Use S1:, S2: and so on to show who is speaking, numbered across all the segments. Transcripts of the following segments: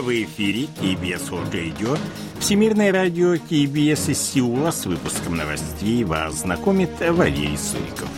S1: В эфире КБС World Radio. Всемирное радио КБС из Сеула с выпуском новостей вас знакомит Валерий Суриков.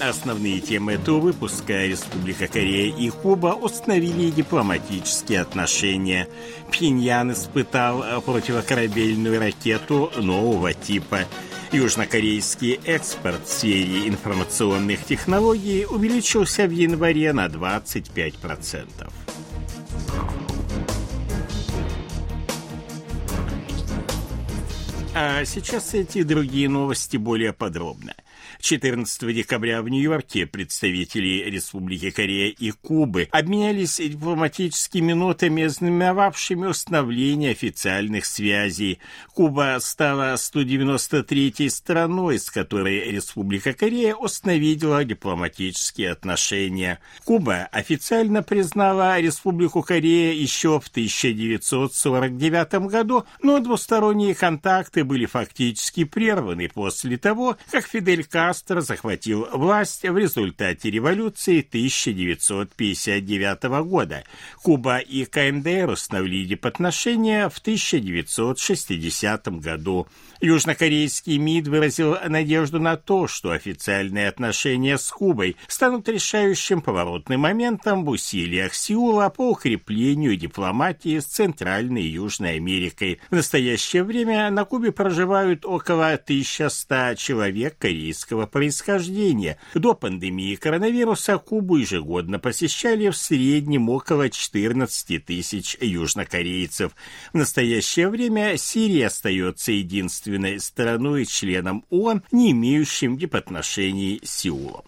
S1: Основные темы этого выпуска Республика Корея и Куба установили дипломатические отношения. Пхеньян испытал противокорабельную ракету нового типа – Южнокорейский экспорт в сфере информационных технологий увеличился в январе на 25%. А сейчас эти другие новости более подробно. 14 декабря в Нью-Йорке представители Республики Корея и Кубы обменялись дипломатическими нотами, знаменовавшими установление официальных связей. Куба стала 193-й страной, с которой Республика Корея установила дипломатические отношения. Куба официально признала Республику Корея еще в 1949 году, но двусторонние контакты были фактически прерваны после того, как Фидель Кастро захватил власть в результате революции 1959 года. Куба и КНДР установили дипотношения в 1960 году. Южнокорейский МИД выразил надежду на то, что официальные отношения с Кубой станут решающим поворотным моментом в усилиях Сеула по укреплению дипломатии с Центральной и Южной Америкой. В настоящее время на Кубе проживают около 1100 человек корейского происхождения. До пандемии коронавируса Кубу ежегодно посещали в среднем около 14 тысяч южнокорейцев. В настоящее время Сирия остается единственной стороной членом ООН, не имеющим дипотношений с Сеулом.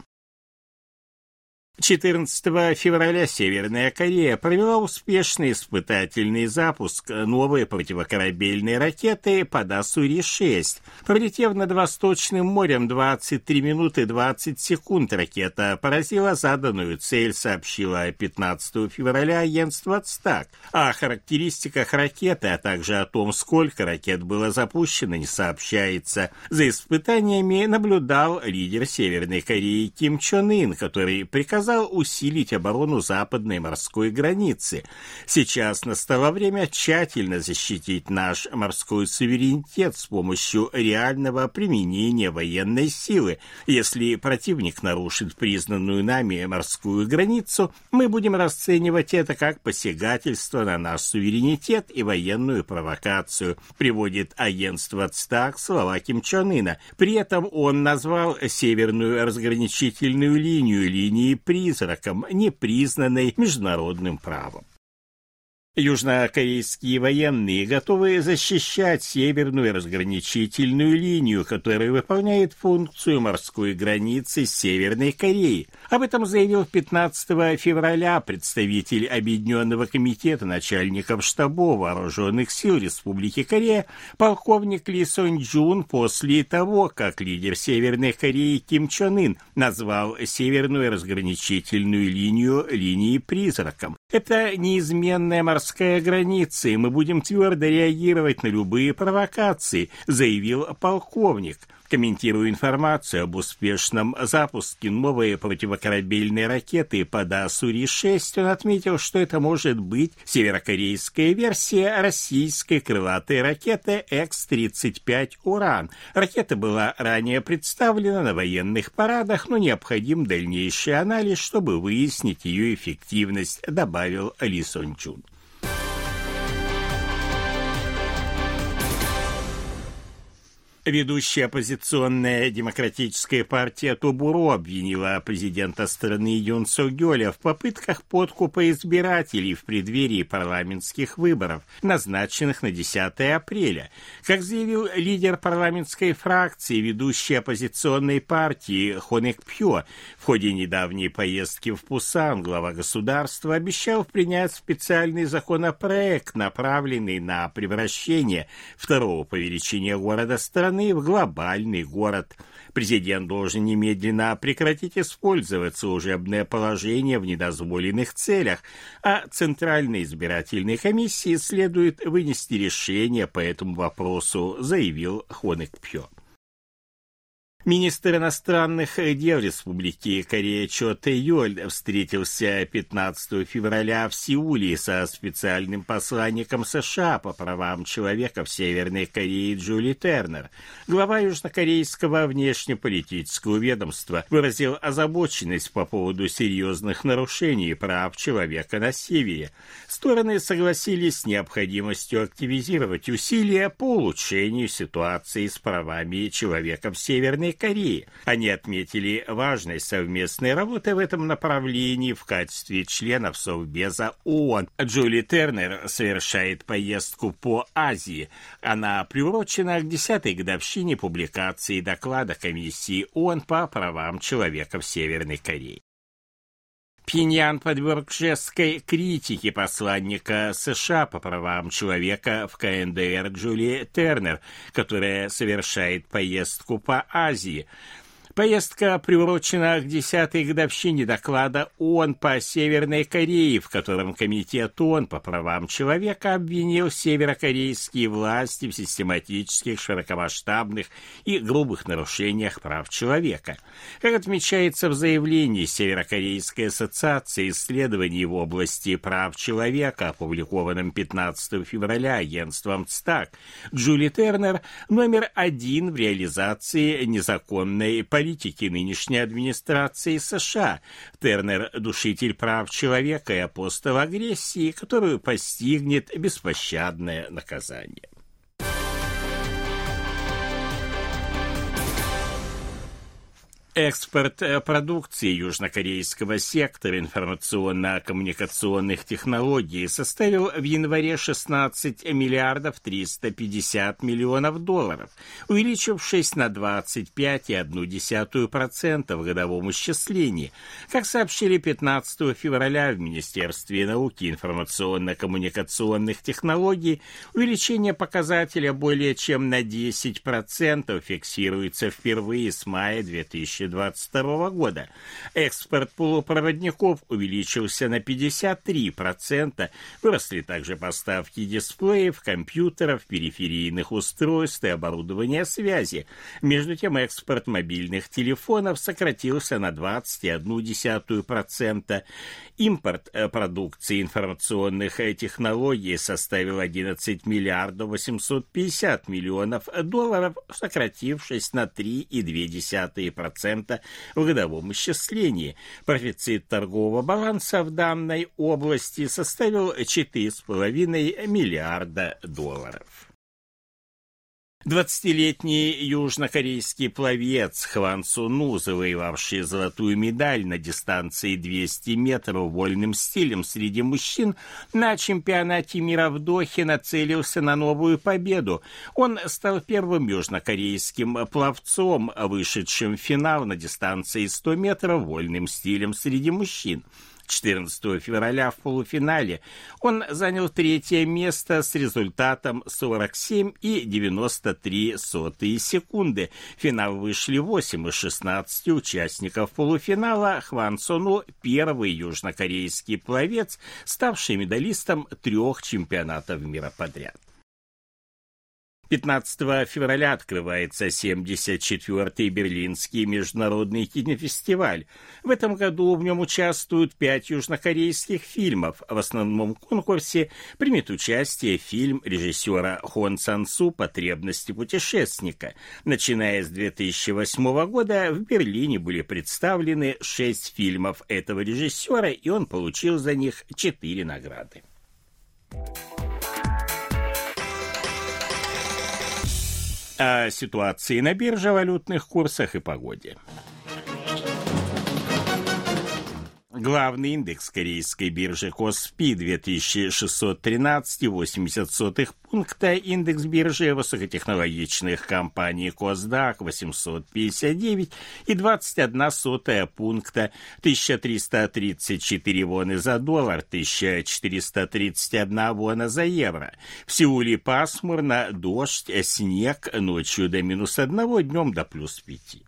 S1: 14 февраля Северная Корея провела успешный испытательный запуск новой противокорабельной ракеты Падасури-6. Пролетев над Восточным морем 23 минуты 20 секунд, ракета поразила заданную цель, сообщила 15 февраля агентство ЦТАК. О характеристиках ракеты, а также о том, сколько ракет было запущено, не сообщается. За испытаниями наблюдал лидер Северной Кореи Ким Чон Ын, который приказал приказал усилить оборону западной морской границы. Сейчас настало время тщательно защитить наш морской суверенитет с помощью реального применения военной силы. Если противник нарушит признанную нами морскую границу, мы будем расценивать это как посягательство на наш суверенитет и военную провокацию, приводит агентство ЦТАК слова Ким Чон Ына. При этом он назвал северную разграничительную линию линии при призраком, не признанной международным правом. Южнокорейские военные готовы защищать северную разграничительную линию, которая выполняет функцию морской границы Северной Кореей. Об этом заявил 15 февраля представитель Объединенного комитета начальников штабов вооруженных сил Республики Корея полковник Ли Сон Джун после того, как лидер Северной Кореи Ким Чон Ын назвал северную разграничительную линию линией призраком. Это неизменная морская граница, и мы будем твердо реагировать на любые провокации, заявил полковник. Комментируя информацию об успешном запуске новой противокорабельной ракеты под Асури-6, он отметил, что это может быть северокорейская версия российской крылатой ракеты X-35 «Уран». Ракета была ранее представлена на военных парадах, но необходим дальнейший анализ, чтобы выяснить ее эффективность, добавил Ли Сон Чун. Ведущая оппозиционная демократическая партия Тубуро обвинила президента страны Юн Согёля в попытках подкупа избирателей в преддверии парламентских выборов, назначенных на 10 апреля. Как заявил лидер парламентской фракции ведущей оппозиционной партии Хонек Пхё, в ходе недавней поездки в Пусан глава государства обещал принять специальный законопроект, направленный на превращение второго по величине города страны страны в глобальный город. Президент должен немедленно прекратить использовать служебное положение в недозволенных целях, а Центральной избирательной комиссии следует вынести решение по этому вопросу, заявил Хонек Пьо. Министр иностранных дел Республики Корея Чо Тэ Йоль встретился 15 февраля в Сеуле со специальным посланником США по правам человека в Северной Корее Джули Тернер. Глава южнокорейского внешнеполитического ведомства выразил озабоченность по поводу серьезных нарушений прав человека на Севере. Стороны согласились с необходимостью активизировать усилия по улучшению ситуации с правами человека в Северной Кореи. Они отметили важность совместной работы в этом направлении в качестве членов Совбеза ООН. Джули Тернер совершает поездку по Азии. Она приурочена к 10-й годовщине публикации доклада Комиссии ООН по правам человека в Северной Корее. Пиньян подверг жесткой критике посланника США по правам человека в КНДР Джулии Тернер, которая совершает поездку по Азии. Поездка приурочена к десятой годовщине доклада ООН по Северной Корее, в котором Комитет ООН по правам человека обвинил северокорейские власти в систематических, широкомасштабных и грубых нарушениях прав человека. Как отмечается в заявлении Северокорейской ассоциации исследований в области прав человека, опубликованном 15 февраля агентством ЦТАК, Джули Тернер номер один в реализации незаконной политики политики нынешней администрации США. Тернер – душитель прав человека и апостол агрессии, которую постигнет беспощадное наказание. Экспорт э, продукции южнокорейского сектора информационно-коммуникационных технологий составил в январе 16 миллиардов 350 миллионов долларов, увеличившись на 25,1% в годовом исчислении. Как сообщили 15 февраля в Министерстве науки информационно-коммуникационных технологий, увеличение показателя более чем на 10% фиксируется впервые с мая 2020 2022 года. Экспорт полупроводников увеличился на 53%, выросли также поставки дисплеев, компьютеров, периферийных устройств и оборудования связи. Между тем, экспорт мобильных телефонов сократился на 21%. Импорт э, продукции информационных технологий составил 11 миллиардов 850 миллионов долларов, сократившись на 3,2% 2% в годовом исчислении. Профицит торгового баланса в данной области составил 4,5 миллиарда долларов. Двадцатилетний южнокорейский пловец Хван Суну, завоевавший золотую медаль на дистанции 200 метров вольным стилем среди мужчин, на чемпионате мира в Дохе нацелился на новую победу. Он стал первым южнокорейским пловцом, вышедшим в финал на дистанции 100 метров вольным стилем среди мужчин. 14 февраля в полуфинале он занял третье место с результатом 47 и 93 сотые секунды. В финал вышли 8 из 16 участников полуфинала. Хван Сону – первый южнокорейский пловец, ставший медалистом трех чемпионатов мира подряд. 15 февраля открывается 74-й Берлинский международный кинофестиваль. В этом году в нем участвуют пять южнокорейских фильмов. В основном конкурсе примет участие фильм режиссера Хон Сансу «Потребности путешественника». Начиная с 2008 года в Берлине были представлены шесть фильмов этого режиссера, и он получил за них четыре награды. О ситуации на бирже, валютных курсах и погоде. Главный индекс корейской биржи Коспи 2613,80 пункта, индекс биржи высокотехнологичных компаний Косдак 859 и 21 сотая пункта 1334 воны за доллар, 1431 вона за евро. В Сеуле пасмурно, дождь, снег, ночью до минус одного, днем до плюс пяти.